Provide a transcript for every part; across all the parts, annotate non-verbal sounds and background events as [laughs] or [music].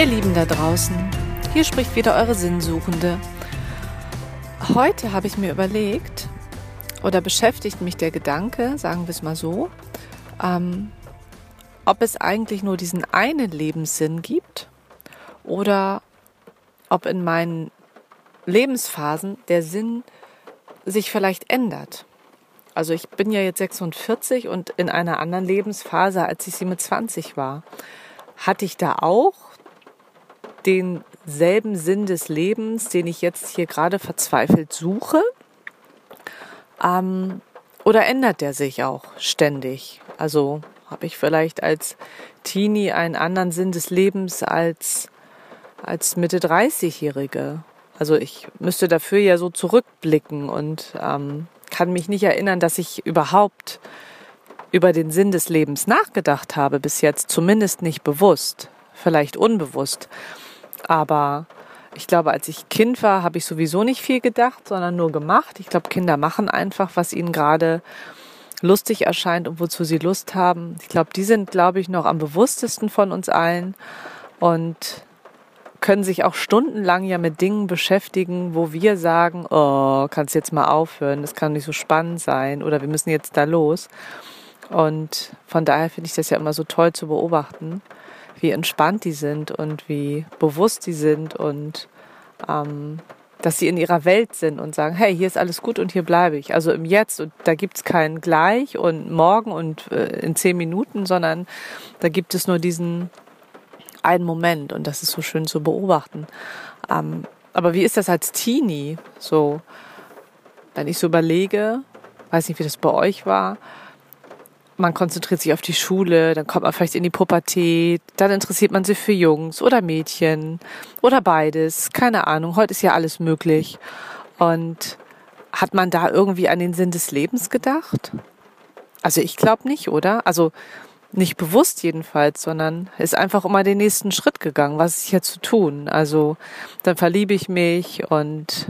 Ihr Lieben da draußen, hier spricht wieder eure Sinnsuchende. Heute habe ich mir überlegt, oder beschäftigt mich der Gedanke, sagen wir es mal so, ähm, ob es eigentlich nur diesen einen Lebenssinn gibt oder ob in meinen Lebensphasen der Sinn sich vielleicht ändert. Also ich bin ja jetzt 46 und in einer anderen Lebensphase, als ich sie mit 20 war, hatte ich da auch denselben Sinn des Lebens, den ich jetzt hier gerade verzweifelt suche? Ähm, oder ändert der sich auch ständig? Also habe ich vielleicht als Teenie einen anderen Sinn des Lebens als, als Mitte 30-Jährige? Also ich müsste dafür ja so zurückblicken und ähm, kann mich nicht erinnern, dass ich überhaupt über den Sinn des Lebens nachgedacht habe bis jetzt, zumindest nicht bewusst, vielleicht unbewusst. Aber ich glaube, als ich Kind war, habe ich sowieso nicht viel gedacht, sondern nur gemacht. Ich glaube, Kinder machen einfach, was ihnen gerade lustig erscheint und wozu sie Lust haben. Ich glaube, die sind, glaube ich, noch am bewusstesten von uns allen und können sich auch stundenlang ja mit Dingen beschäftigen, wo wir sagen, oh, kannst jetzt mal aufhören, das kann nicht so spannend sein oder wir müssen jetzt da los. Und von daher finde ich das ja immer so toll zu beobachten wie entspannt die sind und wie bewusst die sind und ähm, dass sie in ihrer Welt sind und sagen, hey, hier ist alles gut und hier bleibe ich. Also im Jetzt und da gibt es kein Gleich und morgen und äh, in zehn Minuten, sondern da gibt es nur diesen einen Moment und das ist so schön zu beobachten. Ähm, aber wie ist das als Teenie? So, wenn ich so überlege, weiß nicht, wie das bei euch war, man konzentriert sich auf die Schule, dann kommt man vielleicht in die Pubertät, dann interessiert man sich für Jungs oder Mädchen oder beides, keine Ahnung, heute ist ja alles möglich. Und hat man da irgendwie an den Sinn des Lebens gedacht? Also ich glaube nicht, oder? Also nicht bewusst jedenfalls, sondern ist einfach immer den nächsten Schritt gegangen. Was ist hier zu tun? Also dann verliebe ich mich und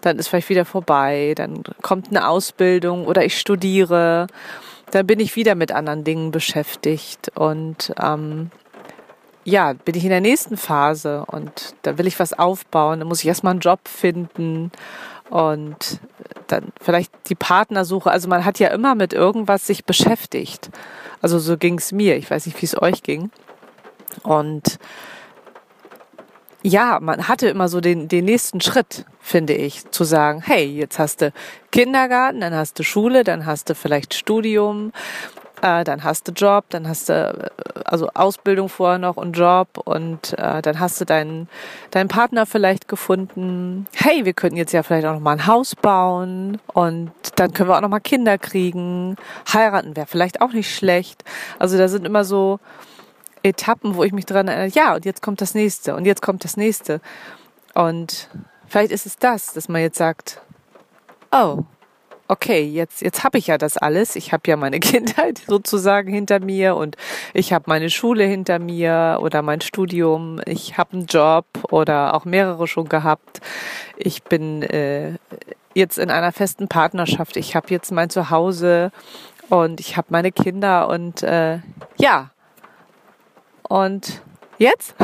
dann ist vielleicht wieder vorbei. Dann kommt eine Ausbildung oder ich studiere dann bin ich wieder mit anderen Dingen beschäftigt und ähm, ja, bin ich in der nächsten Phase und da will ich was aufbauen, dann muss ich erstmal einen Job finden und dann vielleicht die Partnersuche. Also man hat ja immer mit irgendwas sich beschäftigt. Also so ging es mir. Ich weiß nicht, wie es euch ging. Und ja, man hatte immer so den, den nächsten Schritt, finde ich, zu sagen, hey, jetzt hast du Kindergarten, dann hast du Schule, dann hast du vielleicht Studium, äh, dann hast du Job, dann hast du äh, also Ausbildung vorher noch und Job und äh, dann hast du deinen deinen Partner vielleicht gefunden. Hey, wir könnten jetzt ja vielleicht auch noch mal ein Haus bauen und dann können wir auch noch mal Kinder kriegen. Heiraten wäre vielleicht auch nicht schlecht. Also da sind immer so Etappen, wo ich mich dran erinnere, ja, und jetzt kommt das nächste und jetzt kommt das nächste. Und vielleicht ist es das, dass man jetzt sagt, oh, okay, jetzt, jetzt habe ich ja das alles. Ich habe ja meine [laughs] Kindheit sozusagen hinter mir und ich habe meine Schule hinter mir oder mein Studium. Ich habe einen Job oder auch mehrere schon gehabt. Ich bin äh, jetzt in einer festen Partnerschaft. Ich habe jetzt mein Zuhause und ich habe meine Kinder und äh, ja, und jetzt?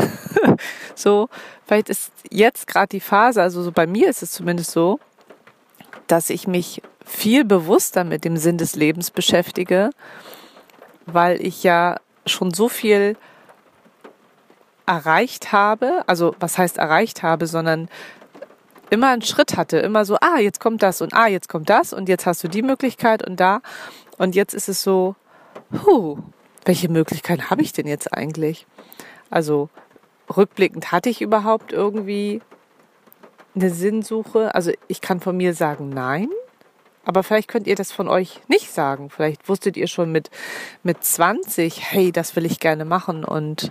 [laughs] so, vielleicht ist jetzt gerade die Phase, also so bei mir ist es zumindest so, dass ich mich viel bewusster mit dem Sinn des Lebens beschäftige, weil ich ja schon so viel erreicht habe, also was heißt erreicht habe, sondern immer einen Schritt hatte, immer so, ah, jetzt kommt das und ah, jetzt kommt das und jetzt hast du die Möglichkeit und da und jetzt ist es so, huh, welche Möglichkeiten habe ich denn jetzt eigentlich? Also rückblickend hatte ich überhaupt irgendwie eine Sinnsuche? Also ich kann von mir sagen, nein. Aber vielleicht könnt ihr das von euch nicht sagen. Vielleicht wusstet ihr schon mit, mit 20, hey, das will ich gerne machen und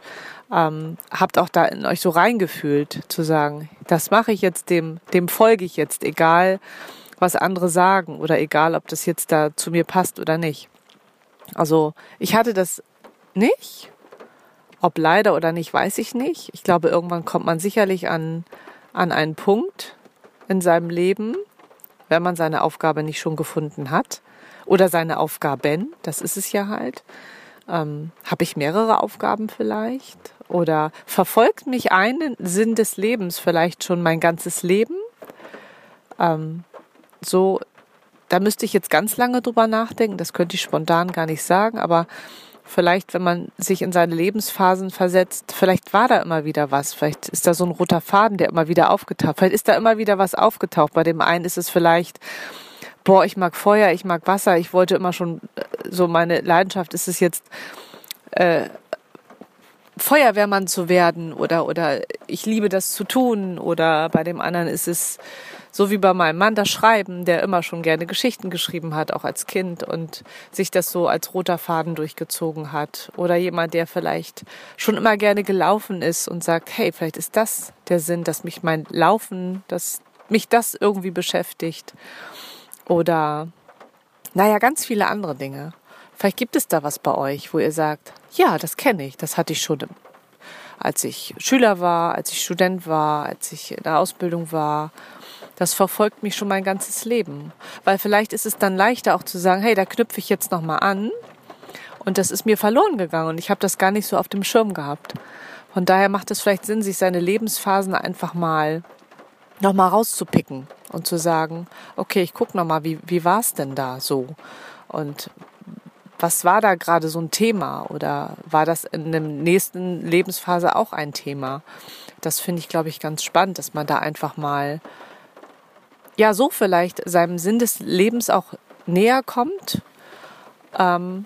ähm, habt auch da in euch so reingefühlt, zu sagen, das mache ich jetzt, dem, dem folge ich jetzt, egal was andere sagen oder egal, ob das jetzt da zu mir passt oder nicht. Also ich hatte das nicht. Ob leider oder nicht, weiß ich nicht. Ich glaube, irgendwann kommt man sicherlich an, an einen Punkt in seinem Leben, wenn man seine Aufgabe nicht schon gefunden hat. Oder seine Aufgaben, das ist es ja halt. Ähm, Habe ich mehrere Aufgaben vielleicht? Oder verfolgt mich ein Sinn des Lebens vielleicht schon mein ganzes Leben? Ähm, so, da müsste ich jetzt ganz lange drüber nachdenken. Das könnte ich spontan gar nicht sagen, aber vielleicht, wenn man sich in seine Lebensphasen versetzt, vielleicht war da immer wieder was. Vielleicht ist da so ein roter Faden, der immer wieder aufgetaucht. Vielleicht ist da immer wieder was aufgetaucht. Bei dem einen ist es vielleicht, boah, ich mag Feuer, ich mag Wasser. Ich wollte immer schon, äh, so meine Leidenschaft ist es jetzt, äh, Feuerwehrmann zu werden oder, oder ich liebe das zu tun oder bei dem anderen ist es so wie bei meinem Mann das Schreiben, der immer schon gerne Geschichten geschrieben hat, auch als Kind und sich das so als roter Faden durchgezogen hat. Oder jemand, der vielleicht schon immer gerne gelaufen ist und sagt, hey, vielleicht ist das der Sinn, dass mich mein Laufen, dass mich das irgendwie beschäftigt. Oder, naja, ganz viele andere Dinge. Vielleicht gibt es da was bei euch, wo ihr sagt, ja, das kenne ich, das hatte ich schon, als ich Schüler war, als ich Student war, als ich in der Ausbildung war das verfolgt mich schon mein ganzes Leben. Weil vielleicht ist es dann leichter auch zu sagen, hey, da knüpfe ich jetzt nochmal an. Und das ist mir verloren gegangen und ich habe das gar nicht so auf dem Schirm gehabt. Von daher macht es vielleicht Sinn, sich seine Lebensphasen einfach mal nochmal rauszupicken und zu sagen, okay, ich gucke nochmal, wie, wie war es denn da so? Und was war da gerade so ein Thema oder war das in der nächsten Lebensphase auch ein Thema? Das finde ich, glaube ich, ganz spannend, dass man da einfach mal ja so vielleicht seinem Sinn des Lebens auch näher kommt ähm,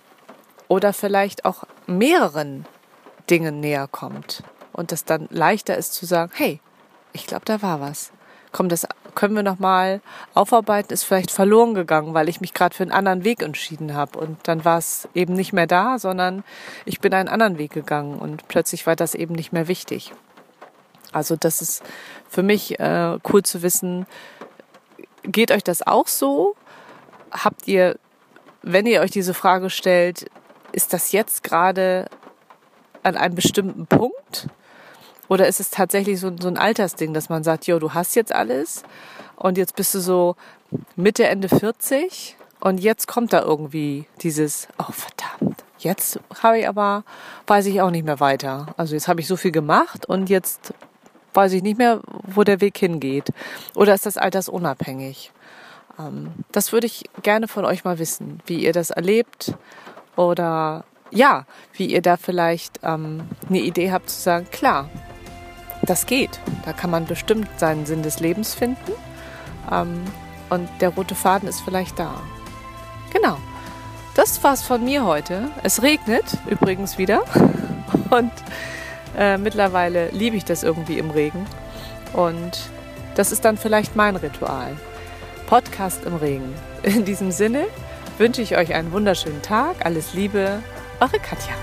oder vielleicht auch mehreren Dingen näher kommt und das dann leichter ist zu sagen, hey, ich glaube, da war was. Komm, das können wir noch mal aufarbeiten. Ist vielleicht verloren gegangen, weil ich mich gerade für einen anderen Weg entschieden habe und dann war es eben nicht mehr da, sondern ich bin einen anderen Weg gegangen und plötzlich war das eben nicht mehr wichtig. Also das ist für mich äh, cool zu wissen, Geht euch das auch so? Habt ihr, wenn ihr euch diese Frage stellt, ist das jetzt gerade an einem bestimmten Punkt? Oder ist es tatsächlich so, so ein Altersding, dass man sagt, jo, du hast jetzt alles und jetzt bist du so Mitte, Ende 40 und jetzt kommt da irgendwie dieses, oh verdammt, jetzt habe ich aber, weiß ich auch nicht mehr weiter. Also jetzt habe ich so viel gemacht und jetzt weiß ich nicht mehr, wo der Weg hingeht. Oder ist das altersunabhängig? Ähm, das würde ich gerne von euch mal wissen, wie ihr das erlebt oder ja, wie ihr da vielleicht ähm, eine Idee habt zu sagen, klar, das geht. Da kann man bestimmt seinen Sinn des Lebens finden. Ähm, und der rote Faden ist vielleicht da. Genau. Das war's von mir heute. Es regnet übrigens wieder. [laughs] Und äh, mittlerweile liebe ich das irgendwie im Regen. Und das ist dann vielleicht mein Ritual. Podcast im Regen. In diesem Sinne wünsche ich euch einen wunderschönen Tag. Alles Liebe, eure Katja.